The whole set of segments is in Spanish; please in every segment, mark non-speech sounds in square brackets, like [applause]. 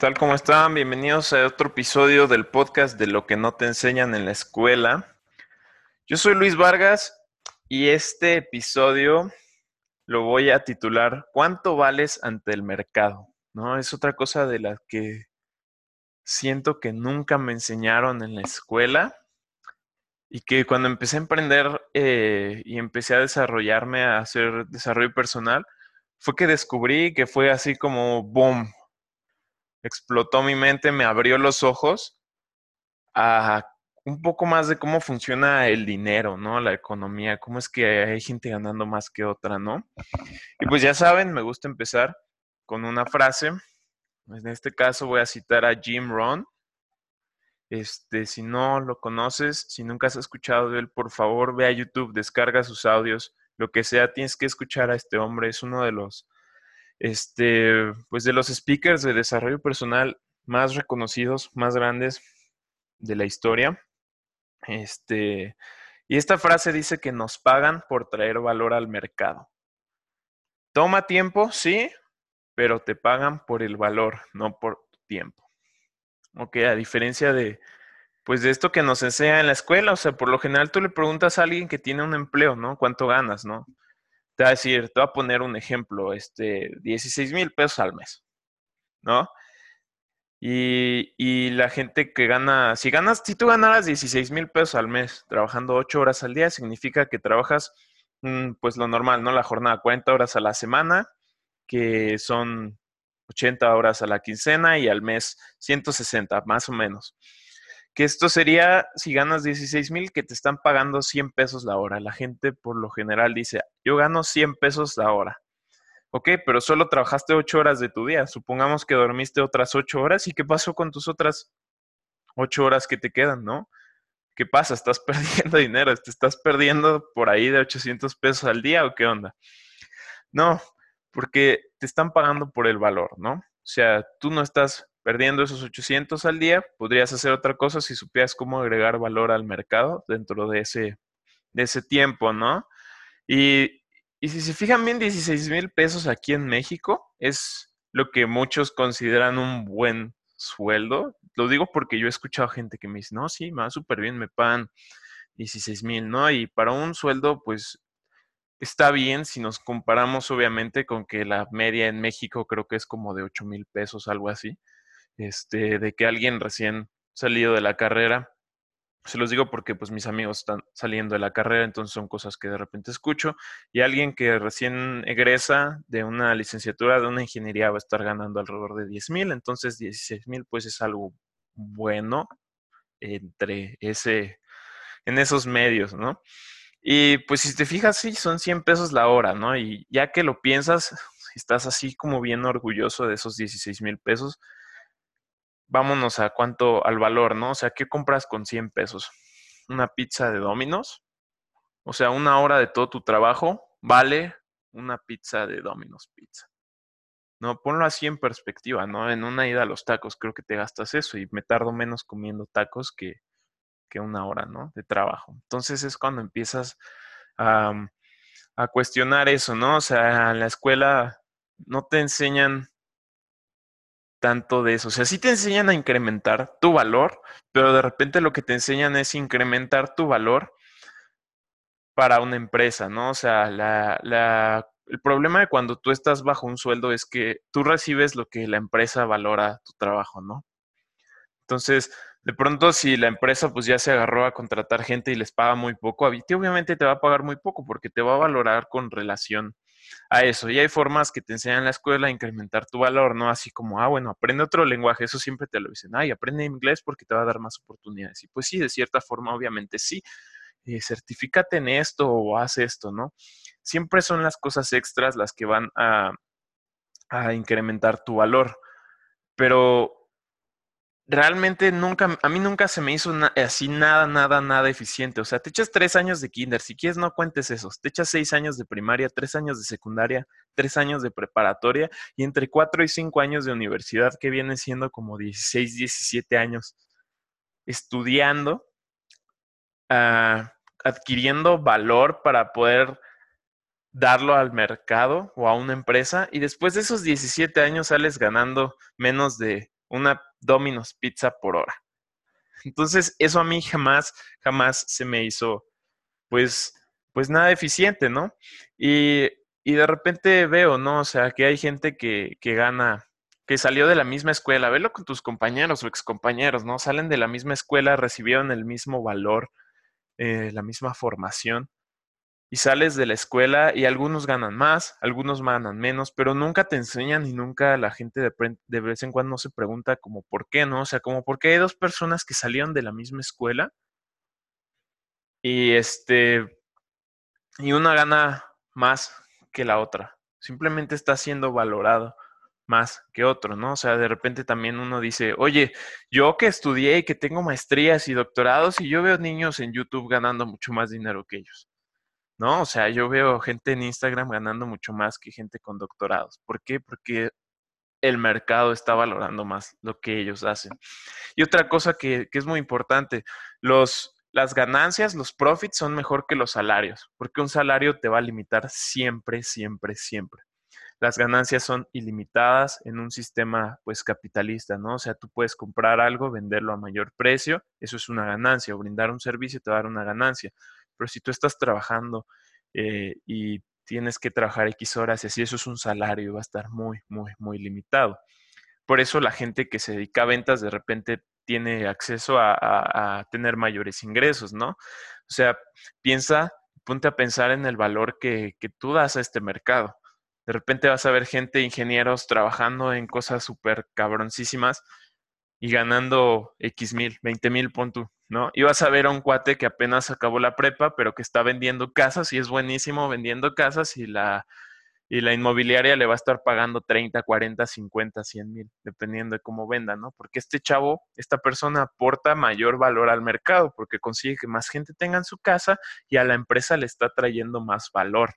¿Qué tal? ¿Cómo están? Bienvenidos a otro episodio del podcast de lo que no te enseñan en la escuela. Yo soy Luis Vargas y este episodio lo voy a titular ¿Cuánto vales ante el mercado? ¿No? Es otra cosa de la que siento que nunca me enseñaron en la escuela y que cuando empecé a emprender eh, y empecé a desarrollarme, a hacer desarrollo personal, fue que descubrí que fue así como boom, explotó mi mente, me abrió los ojos a un poco más de cómo funciona el dinero, ¿no? La economía, cómo es que hay gente ganando más que otra, ¿no? Y pues ya saben, me gusta empezar con una frase. En este caso voy a citar a Jim Rohn. Este, si no lo conoces, si nunca has escuchado de él, por favor ve a YouTube, descarga sus audios, lo que sea, tienes que escuchar a este hombre. Es uno de los este, pues de los speakers de desarrollo personal más reconocidos, más grandes de la historia. Este, y esta frase dice que nos pagan por traer valor al mercado. Toma tiempo, sí, pero te pagan por el valor, no por tu tiempo. Ok, a diferencia de, pues de esto que nos enseña en la escuela, o sea, por lo general tú le preguntas a alguien que tiene un empleo, ¿no? ¿Cuánto ganas, no? Te va a decir, te voy a poner un ejemplo, este, 16 mil pesos al mes, ¿no? Y, y, la gente que gana, si ganas, si tú ganaras 16 mil pesos al mes trabajando 8 horas al día, significa que trabajas, mm, pues lo normal, ¿no? La jornada, 40 horas a la semana, que son 80 horas a la quincena y al mes 160, más o menos que esto sería, si ganas 16 mil, que te están pagando 100 pesos la hora. La gente por lo general dice, yo gano 100 pesos la hora. Ok, pero solo trabajaste 8 horas de tu día. Supongamos que dormiste otras 8 horas. ¿Y qué pasó con tus otras 8 horas que te quedan, no? ¿Qué pasa? ¿Estás [laughs] perdiendo dinero? ¿Te estás perdiendo por ahí de 800 pesos al día o qué onda? No, porque te están pagando por el valor, ¿no? O sea, tú no estás perdiendo esos 800 al día, podrías hacer otra cosa si supieras cómo agregar valor al mercado dentro de ese, de ese tiempo, ¿no? Y, y si se fijan bien, 16 mil pesos aquí en México es lo que muchos consideran un buen sueldo. Lo digo porque yo he escuchado gente que me dice, no, sí, me va súper bien, me pagan 16 mil, ¿no? Y para un sueldo, pues está bien si nos comparamos obviamente con que la media en México creo que es como de 8 mil pesos, algo así este, de que alguien recién salido de la carrera, se los digo porque pues mis amigos están saliendo de la carrera, entonces son cosas que de repente escucho, y alguien que recién egresa de una licenciatura de una ingeniería va a estar ganando alrededor de 10 mil, entonces 16 mil pues es algo bueno entre ese, en esos medios, ¿no? Y pues si te fijas, sí, son 100 pesos la hora, ¿no? Y ya que lo piensas, estás así como bien orgulloso de esos 16 mil pesos, vámonos a cuánto, al valor, ¿no? O sea, ¿qué compras con 100 pesos? Una pizza de Domino's. O sea, una hora de todo tu trabajo vale una pizza de Domino's Pizza. No, ponlo así en perspectiva, ¿no? En una ida a los tacos creo que te gastas eso y me tardo menos comiendo tacos que, que una hora, ¿no? De trabajo. Entonces es cuando empiezas a, a cuestionar eso, ¿no? O sea, en la escuela no te enseñan tanto de eso. O sea, sí te enseñan a incrementar tu valor, pero de repente lo que te enseñan es incrementar tu valor para una empresa, ¿no? O sea, la, la, el problema de cuando tú estás bajo un sueldo es que tú recibes lo que la empresa valora tu trabajo, ¿no? Entonces, de pronto si la empresa pues ya se agarró a contratar gente y les paga muy poco, obviamente te va a pagar muy poco porque te va a valorar con relación a eso. Y hay formas que te enseñan en la escuela a incrementar tu valor, ¿no? Así como, ah, bueno, aprende otro lenguaje, eso siempre te lo dicen, ay, aprende inglés porque te va a dar más oportunidades. Y pues sí, de cierta forma, obviamente sí, eh, certifícate en esto o haz esto, ¿no? Siempre son las cosas extras las que van a, a incrementar tu valor. Pero realmente nunca, a mí nunca se me hizo así nada, nada, nada eficiente. O sea, te echas tres años de kinder, si quieres no cuentes esos. Te echas seis años de primaria, tres años de secundaria, tres años de preparatoria y entre cuatro y cinco años de universidad, que vienen siendo como 16, 17 años estudiando, ah, adquiriendo valor para poder darlo al mercado o a una empresa y después de esos 17 años sales ganando menos de una Domino's Pizza por hora. Entonces, eso a mí jamás, jamás se me hizo, pues, pues nada eficiente, ¿no? Y, y de repente veo, ¿no? O sea, que hay gente que, que gana que salió de la misma escuela, velo con tus compañeros o excompañeros, ¿no? Salen de la misma escuela, recibieron el mismo valor, eh, la misma formación, y sales de la escuela y algunos ganan más, algunos ganan menos, pero nunca te enseñan y nunca la gente de, vez en cuando se pregunta como por qué, ¿no? O sea, como por qué hay dos personas que salieron de la misma escuela y este, y una gana más que la otra, simplemente está siendo valorado más que otro, ¿no? O sea, de repente también uno dice, oye, yo que estudié y que tengo maestrías y doctorados y yo veo niños en YouTube ganando mucho más dinero que ellos, ¿no? O sea, yo veo gente en Instagram ganando mucho más que gente con doctorados. ¿Por qué? Porque el mercado está valorando más lo que ellos hacen. Y otra cosa que, que es muy importante, los, las ganancias, los profits son mejor que los salarios, porque un salario te va a limitar siempre, siempre, siempre las ganancias son ilimitadas en un sistema pues capitalista, ¿no? O sea, tú puedes comprar algo, venderlo a mayor precio, eso es una ganancia, o brindar un servicio te va a dar una ganancia. Pero si tú estás trabajando eh, y tienes que trabajar X horas y así, eso es un salario, va a estar muy, muy, muy limitado. Por eso la gente que se dedica a ventas de repente tiene acceso a, tener mayores ingresos, ¿no? O sea, piensa, ponte a pensar en el valor que, que tú das a este mercado. De repente vas a ver gente, ingenieros, trabajando en cosas súper cabroncísimas y ganando X mil, 20 mil, pon ¿no? Y vas a ver a un cuate que apenas acabó la prepa, pero que está vendiendo casas y es buenísimo vendiendo casas y la, y la inmobiliaria le va a estar pagando 30, 40, 50, 100 mil, dependiendo de cómo venda, ¿no? Porque este chavo, esta persona aporta mayor valor al mercado porque consigue que más gente tenga su casa y a la empresa le está trayendo más valor.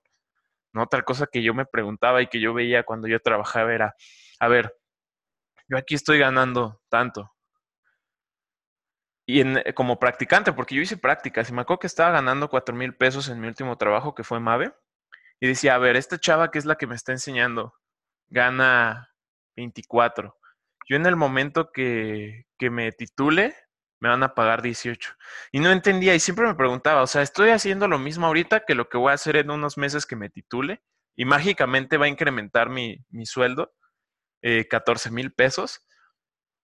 ¿no? Otra cosa que yo me preguntaba y que yo veía cuando yo trabajaba era, a ver, yo aquí estoy ganando tanto. Y en, eh, como practicante, porque yo hice prácticas y me acuerdo que estaba ganando cuatro mil pesos en mi último trabajo, que fue Mave, y decía, a ver, esta chava que es la que me está enseñando, gana 24. Yo en el momento que, que me titule, me van a pagar 18. Y no entendía y siempre me preguntaba, o sea, estoy haciendo lo mismo ahorita que lo que voy a hacer en unos meses que me titule y mágicamente va a incrementar mi, mi sueldo eh, 14 mil pesos,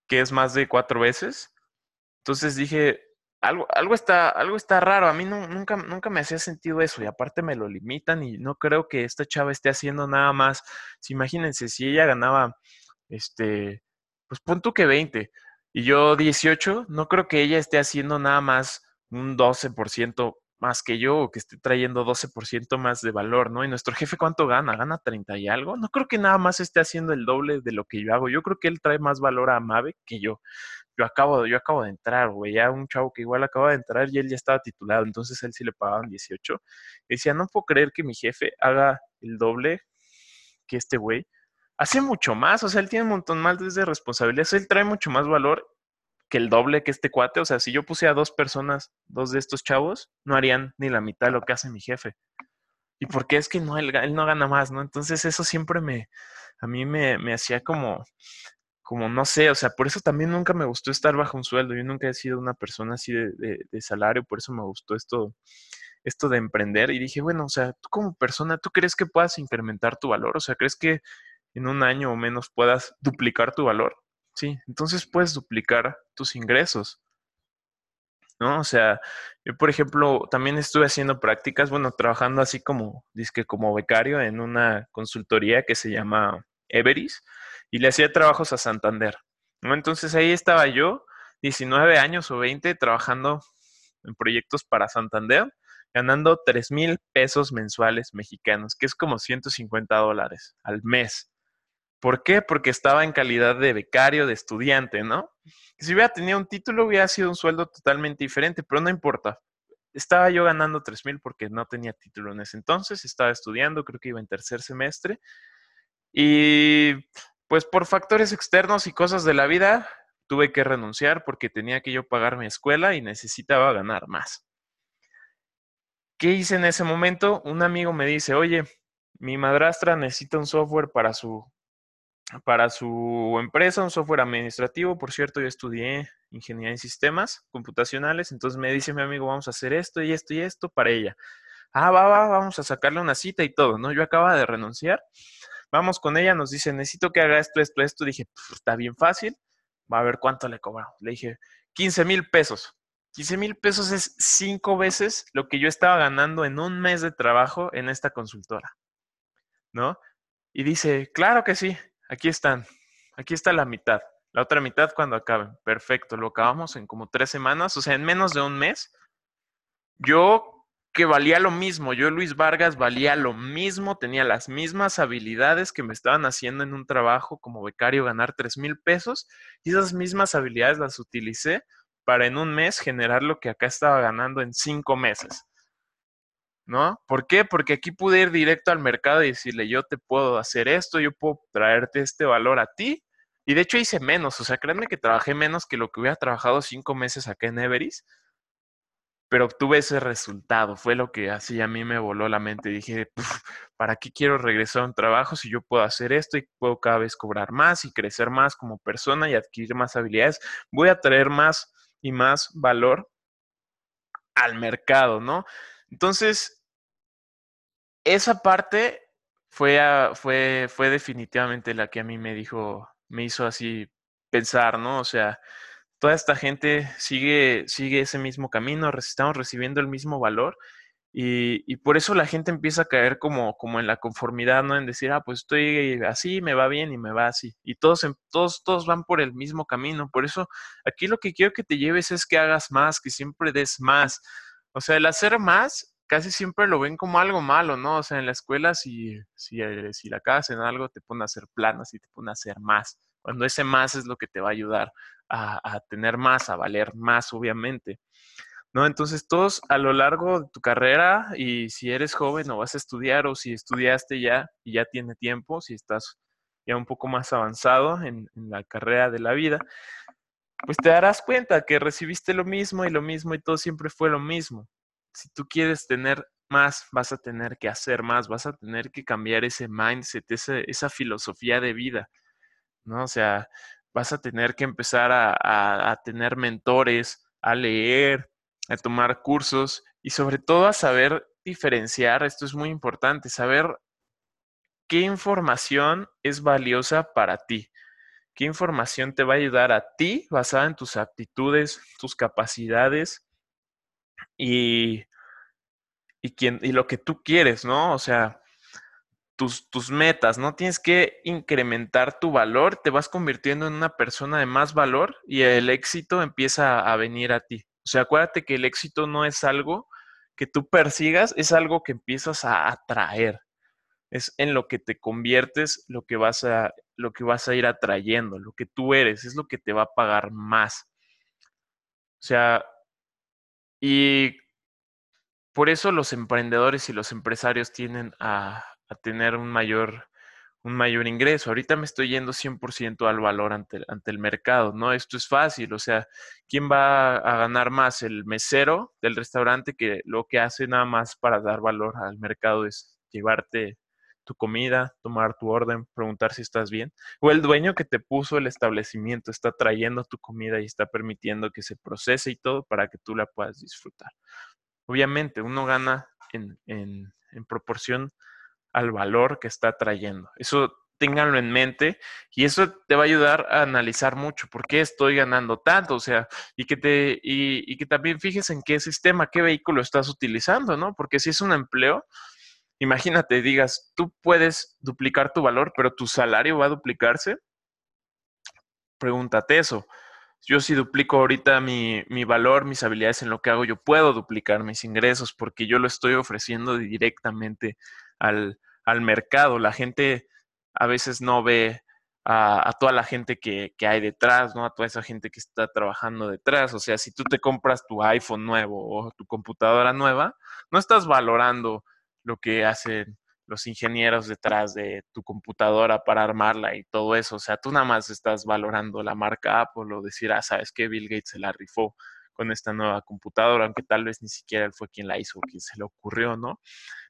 que es más de cuatro veces. Entonces dije, algo, algo, está, algo está raro, a mí nunca, nunca me hacía sentido eso y aparte me lo limitan y no creo que esta chava esté haciendo nada más. Si imagínense, si ella ganaba, este, pues punto que 20 y yo 18, no creo que ella esté haciendo nada más un 12% más que yo o que esté trayendo 12% más de valor, ¿no? Y nuestro jefe, ¿cuánto gana? ¿Gana 30 y algo? No creo que nada más esté haciendo el doble de lo que yo hago. Yo creo que él trae más valor a Mave que yo. Yo acabo, yo acabo de entrar, güey. Ya un chavo que igual acaba de entrar y él ya estaba titulado, entonces él sí le pagaban 18. Y decía, no puedo creer que mi jefe haga el doble que este güey hace mucho más, o sea, él tiene un montón más de responsabilidades, él trae mucho más valor que el doble que este cuate, o sea, si yo puse a dos personas, dos de estos chavos, no harían ni la mitad de lo que hace mi jefe. ¿Y por qué es que no, él, no gana más, no? Entonces eso siempre me, a mí me, me hacía como, como no sé, o sea, por eso también nunca me gustó estar bajo un sueldo, yo nunca he sido una persona así de, de, salario, por eso me gustó esto, esto de emprender y dije, bueno, o sea, tú como persona, ¿tú crees que puedas incrementar tu valor? O sea, ¿crees que en un año o menos puedas duplicar tu valor, sí, entonces puedes duplicar tus ingresos. ¿No? O sea, yo por ejemplo también estuve haciendo prácticas, bueno, trabajando así como, disque como becario en una consultoría que se llama Everis y le hacía trabajos a Santander. ¿no? Entonces ahí estaba yo, 19 años o 20, trabajando en proyectos para Santander, ganando 3 mil pesos mensuales mexicanos, que es como 150 dólares al mes. ¿Por qué? Porque estaba en calidad de becario, de estudiante, ¿no? Si hubiera tenido un título, hubiera sido un sueldo totalmente diferente, pero no importa. Estaba yo ganando 3 mil porque no tenía título en ese entonces, estaba estudiando, creo que iba en tercer semestre. Y pues por factores externos y cosas de la vida, tuve que renunciar porque tenía que yo pagar mi escuela y necesitaba ganar más. ¿Qué hice en ese momento? Un amigo me dice, oye, mi madrastra necesita un software para su para su empresa, un software administrativo. Por cierto, yo estudié ingeniería en sistemas computacionales, entonces me dice mi amigo, vamos a hacer esto y esto y esto para ella. Ah, va, va, vamos a sacarle una cita y todo, ¿no? Yo acaba de renunciar. Vamos con ella, nos dice, necesito que haga esto, esto, esto. Dije, está bien fácil, va a ver cuánto le cobramos. Le dije, 15 mil pesos. 15 mil pesos es cinco veces lo que yo estaba ganando en un mes de trabajo en esta consultora, ¿no? Y dice, claro que sí, aquí están, aquí está la mitad, la otra mitad cuando acaben. Perfecto, lo acabamos en como tres semanas, o sea, en menos de un mes. Yo que valía lo mismo. Yo, Luis Vargas, valía lo mismo, tenía las mismas habilidades que me estaban haciendo en un trabajo como becario ganar 3 mil pesos y esas mismas habilidades las utilicé para en un mes generar lo que acá estaba ganando en cinco meses. ¿No? ¿Por qué? Porque aquí pude ir directo al mercado y decirle, yo te puedo hacer esto, yo puedo traerte este valor a ti. Y de hecho hice menos, o sea, créanme que trabajé menos que lo que hubiera trabajado cinco meses acá en Everest pero obtuve ese resultado. Fue lo que así a mí me voló la mente. Dije, ¿para qué quiero regresar a un trabajo si yo puedo hacer esto y puedo cada vez cobrar más y crecer más como persona y adquirir más habilidades? Voy a traer más y más valor al mercado, ¿no? Entonces, esa parte fue, fue, fue definitivamente la que a mí me dijo, me hizo así pensar, ¿no? O sea, toda esta gente sigue, sigue ese mismo camino, estamos recibiendo el mismo valor y, por eso la gente empieza a caer como, como en la conformidad, ¿no? En decir, ah, pues estoy así, me va bien y me va así. Y todos, todos, todos van por el mismo camino. Por eso aquí lo que quiero que te lleves es que hagas más, que siempre des más. O sea, el hacer más casi siempre lo ven como algo malo, ¿no? O sea, en la escuela si, si, eh, si la acabas en algo, te pone a hacer planas y te pone a hacer más. Cuando ese más es lo que te va a ayudar a, tener más, a valer más, obviamente. ¿no? Entonces, todos a lo largo de tu carrera, y si eres joven o vas a estudiar, o si estudiaste ya y ya tiene tiempo, si estás ya un poco más avanzado en, la carrera de la vida, pues te darás cuenta que recibiste lo mismo y lo mismo y todo siempre fue lo mismo. Si tú quieres tener más, vas a tener que hacer más, vas a tener que cambiar ese mindset, esa, esa filosofía de vida, ¿no? O sea, vas a tener que empezar a, tener mentores, a leer, a tomar cursos y sobre todo a saber diferenciar, esto es muy importante, saber qué información es valiosa para ti, qué información te va a ayudar a ti basada en tus aptitudes, tus capacidades y, y, y lo que tú quieres, ¿no? O sea, tus, metas, ¿no? Tienes que incrementar tu valor, te vas convirtiendo en una persona de más valor y el éxito empieza a venir a ti. O sea, acuérdate que el éxito no es algo que tú persigas, es algo que empiezas a atraer. Es en lo que te conviertes, lo que vas a, lo que vas a ir atrayendo, lo que tú eres, es lo que te va a pagar más. O sea, y por eso los emprendedores y los empresarios tienen a, a tener un mayor, un mayor ingreso. Ahorita me estoy yendo 100% al valor ante, ante el mercado, ¿no? Esto es fácil, o sea, ¿quién va a ganar más? El mesero del restaurante que lo que hace nada más para dar valor al mercado es llevarte tu comida, tomar tu orden, preguntar si estás bien, o el dueño que te puso el establecimiento está trayendo tu comida y está permitiendo que se procese y todo para que tú la puedas disfrutar. Obviamente, uno gana en, en, en proporción al valor que está trayendo. Eso ténganlo en mente y eso te va a ayudar a analizar mucho por qué estoy ganando tanto, o sea, y que te y, que también fijes en qué sistema, qué vehículo estás utilizando, ¿no? Porque si es un empleo, imagínate, digas, tú puedes duplicar tu valor, pero tu salario va a duplicarse. Pregúntate eso. Yo si duplico ahorita mi, mi valor, mis habilidades en lo que hago, yo puedo duplicar mis ingresos porque yo lo estoy ofreciendo directamente al, al mercado. La gente a veces no ve a, toda la gente que, que, hay detrás, ¿no? A toda esa gente que está trabajando detrás. O sea, si tú te compras tu iPhone nuevo o tu computadora nueva, no estás valorando lo que hacen los ingenieros detrás de tu computadora para armarla y todo eso. O sea, tú nada más estás valorando la marca Apple o decir, ah, sabes que Bill Gates se la rifó con esta nueva computadora, aunque tal vez ni siquiera él fue quien la hizo quien se le ocurrió, ¿no?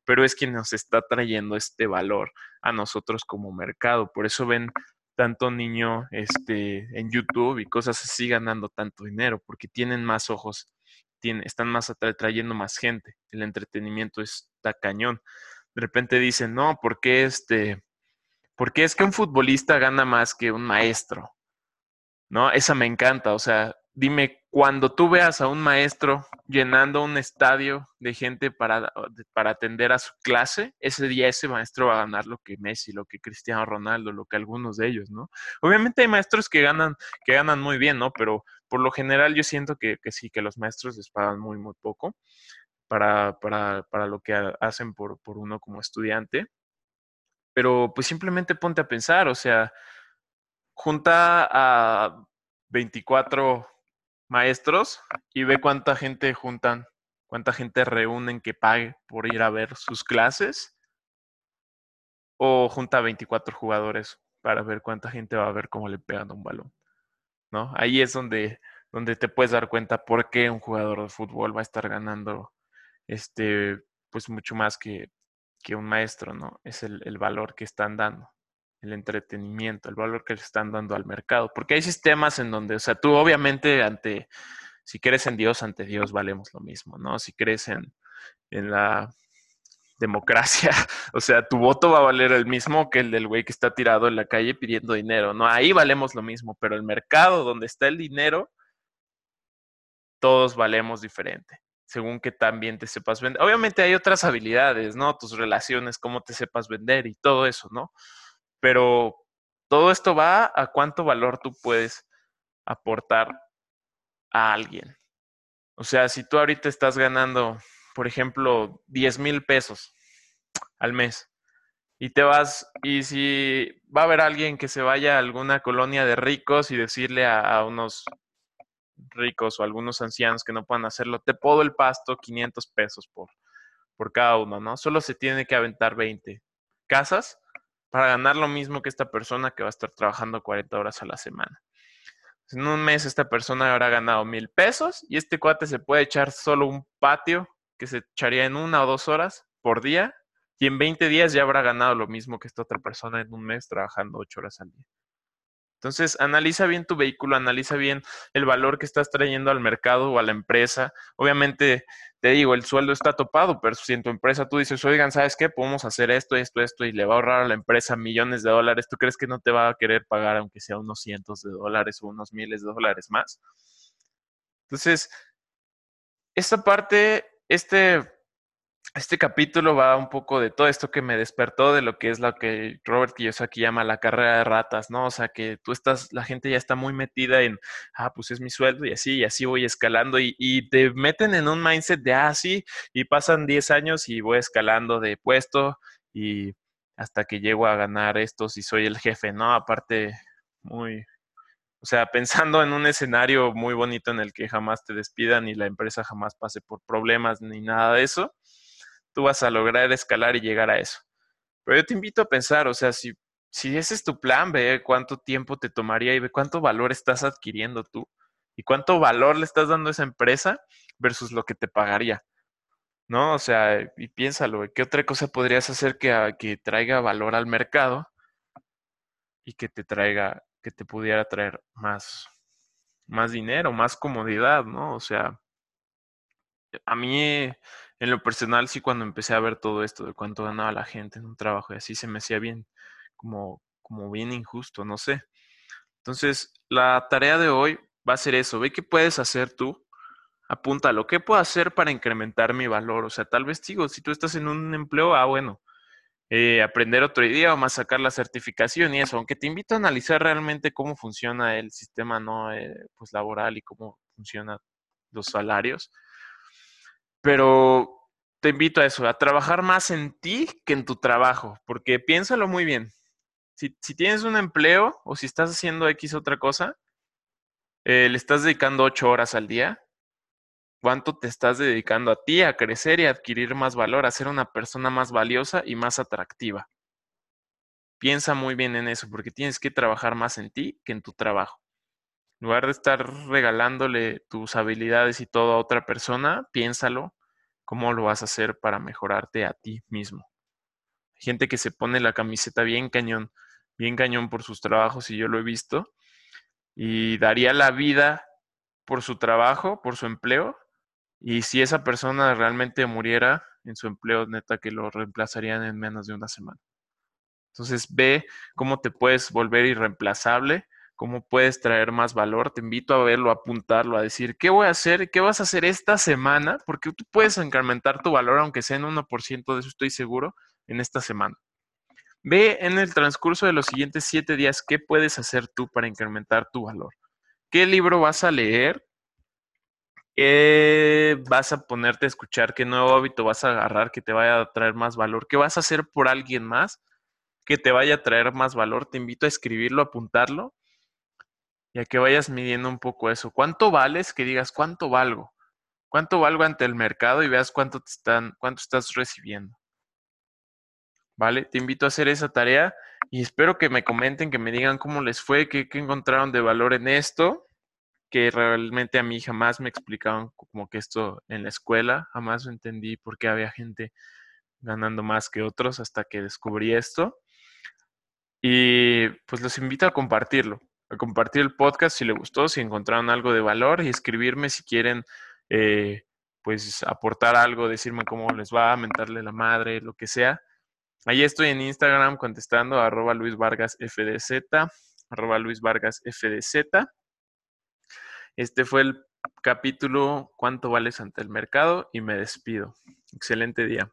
Pero es quien nos está trayendo este valor a nosotros como mercado. Por eso ven tanto niño este, en YouTube y cosas así ganando tanto dinero, porque tienen más ojos, tienen, están más trayendo más gente. El entretenimiento está cañón. De repente dicen, no, ¿por qué este? ¿Por qué es que un futbolista gana más que un maestro? ¿No? Esa me encanta. O sea, dime, cuando tú veas a un maestro llenando un estadio de gente para, para atender a su clase, ese día ese maestro va a ganar lo que Messi, lo que Cristiano Ronaldo, lo que algunos de ellos, ¿no? Obviamente hay maestros que ganan, que ganan muy bien, ¿no? Pero por lo general yo siento que, sí, que los maestros les pagan muy, muy poco para, para, para lo que hacen por, por uno como estudiante. Pero pues simplemente ponte a pensar, o sea, junta a 24 maestros y ve cuánta gente juntan, cuánta gente reúnen que pague por ir a ver sus clases. O junta 24 jugadores para ver cuánta gente va a ver cómo le pegan un balón. ¿No? Ahí es donde, donde te puedes dar cuenta por qué un jugador de fútbol va a estar ganando este, pues mucho más que, que un maestro, ¿no? Es el, el valor que están dando el entretenimiento, el valor que le están dando al mercado. Porque hay sistemas en donde, o sea, tú obviamente ante, si crees en Dios, ante Dios valemos lo mismo, ¿no? Si crees en, en la democracia, [laughs] o sea, tu voto va a valer el mismo que el del güey que está tirado en la calle pidiendo dinero, ¿no? Ahí valemos lo mismo, pero el mercado donde está el dinero, todos valemos diferente según que también te sepas vender. Obviamente hay otras habilidades, ¿no? Tus relaciones, cómo te sepas vender y todo eso, ¿no? Pero todo esto va a cuánto valor tú puedes aportar a alguien. O sea, si tú ahorita estás ganando, por ejemplo, 10 mil pesos al mes y te vas, y si va a haber alguien que se vaya a alguna colonia de ricos y decirle a, unos ricos o algunos ancianos que no puedan hacerlo, te puedo el pasto 500 pesos por, por cada uno, ¿no? Solo se tiene que aventar 20 casas para ganar lo mismo que esta persona que va a estar trabajando 40 horas a la semana. En un mes esta persona habrá ganado mil pesos y este cuate se puede echar solo un patio que se echaría en una o dos horas por día y en 20 días ya habrá ganado lo mismo que esta otra persona en un mes trabajando 8 horas al día. Entonces, analiza bien tu vehículo, analiza bien el valor que estás trayendo al mercado o a la empresa. Obviamente, te digo, el sueldo está topado, pero si en tu empresa tú dices, oigan, ¿sabes qué? Podemos hacer esto, esto, esto, y le va a ahorrar a la empresa millones de dólares, ¿tú crees que no te va a querer pagar aunque sea unos cientos de dólares o unos miles de dólares más? Entonces, esta parte, este este capítulo va un poco de todo esto que me despertó de lo que es lo que Robert Kiyosaki llama la carrera de ratas, ¿no? O sea, que tú estás, la gente ya está muy metida en, ah, pues es mi sueldo y así, y así voy escalando y, y te meten en un mindset de, ah, sí, y pasan 10 años y voy escalando de puesto y hasta que llego a ganar esto si soy el jefe, ¿no? Aparte, muy, o sea, pensando en un escenario muy bonito en el que jamás te despidan y la empresa jamás pase por problemas ni nada de eso tú vas a lograr escalar y llegar a eso. Pero yo te invito a pensar, o sea, si, si ese es tu plan, ve cuánto tiempo te tomaría y ve cuánto valor estás adquiriendo tú y cuánto valor le estás dando a esa empresa versus lo que te pagaría. ¿No? O sea, y piénsalo, ¿qué otra cosa podrías hacer que, ah, que traiga valor al mercado y que te traiga, que te pudiera traer más, más dinero, más comodidad, ¿no? O sea, a mí en lo personal, sí, cuando empecé a ver todo esto de cuánto ganaba la gente en un trabajo y así se me hacía bien, como, como bien injusto, no sé. Entonces, la tarea de hoy va a ser eso. Ve qué puedes hacer tú. Apúntalo. ¿Qué puedo hacer para incrementar mi valor? O sea, tal vez digo, si tú estás en un empleo, ah, bueno, eh, aprender otro idioma, sacar la certificación y eso. Aunque te invito a analizar realmente cómo funciona el sistema no eh, pues laboral y cómo funcionan los salarios pero te invito a eso, a trabajar más en ti que en tu trabajo, porque piénsalo muy bien. Si, tienes un empleo o si estás haciendo X otra cosa, eh, le estás dedicando ocho horas al día, ¿cuánto te estás dedicando a ti, a crecer y a adquirir más valor, a ser una persona más valiosa y más atractiva? Piensa muy bien en eso, porque tienes que trabajar más en ti que en tu trabajo. En lugar de estar regalándole tus habilidades y todo a otra persona, piénsalo cómo lo vas a hacer para mejorarte a ti mismo. Hay gente que se pone la camiseta bien cañón bien cañón por sus trabajos y yo lo he visto. Y daría la vida por su trabajo, por su empleo. Y si esa persona realmente muriera en su empleo, neta que lo reemplazarían en menos de una semana. Entonces ve cómo te puedes volver irreemplazable, cómo puedes traer más valor. Te invito a verlo, a apuntarlo, a decir, ¿qué voy a hacer? ¿Qué vas a hacer esta semana? Porque tú puedes incrementar tu valor, aunque sea en 1%, de eso estoy seguro, en esta semana. Ve en el transcurso de los siguientes siete días qué puedes hacer tú para incrementar tu valor. ¿Qué libro vas a leer? ¿Qué vas a ponerte a escuchar? ¿Qué nuevo hábito vas a agarrar que te vaya a traer más valor? ¿Qué vas a hacer por alguien más que te vaya a traer más valor? Te invito a escribirlo, a apuntarlo y a que vayas midiendo un poco eso. ¿Cuánto vales? Que digas, ¿cuánto valgo? ¿Cuánto valgo ante el mercado? Y veas cuánto, te están, cuánto estás recibiendo. ¿Vale? Te invito a hacer esa tarea y espero que me comenten, que me digan cómo les fue, qué, qué encontraron de valor en esto que realmente a mí jamás me explicaban como que esto en la escuela, jamás entendí por qué había gente ganando más que otros hasta que descubrí esto. Y pues los invito a compartirlo, a compartir el podcast si les gustó, si encontraron algo de valor y escribirme si quieren eh, pues aportar algo, decirme cómo les va, mentarle la madre, lo que sea. Ahí estoy en Instagram contestando arroba Luis Vargas FDZ, arroba Luis Vargas FDZ. Este fue el capítulo ¿Cuánto vales ante el mercado? Y me despido. Excelente día.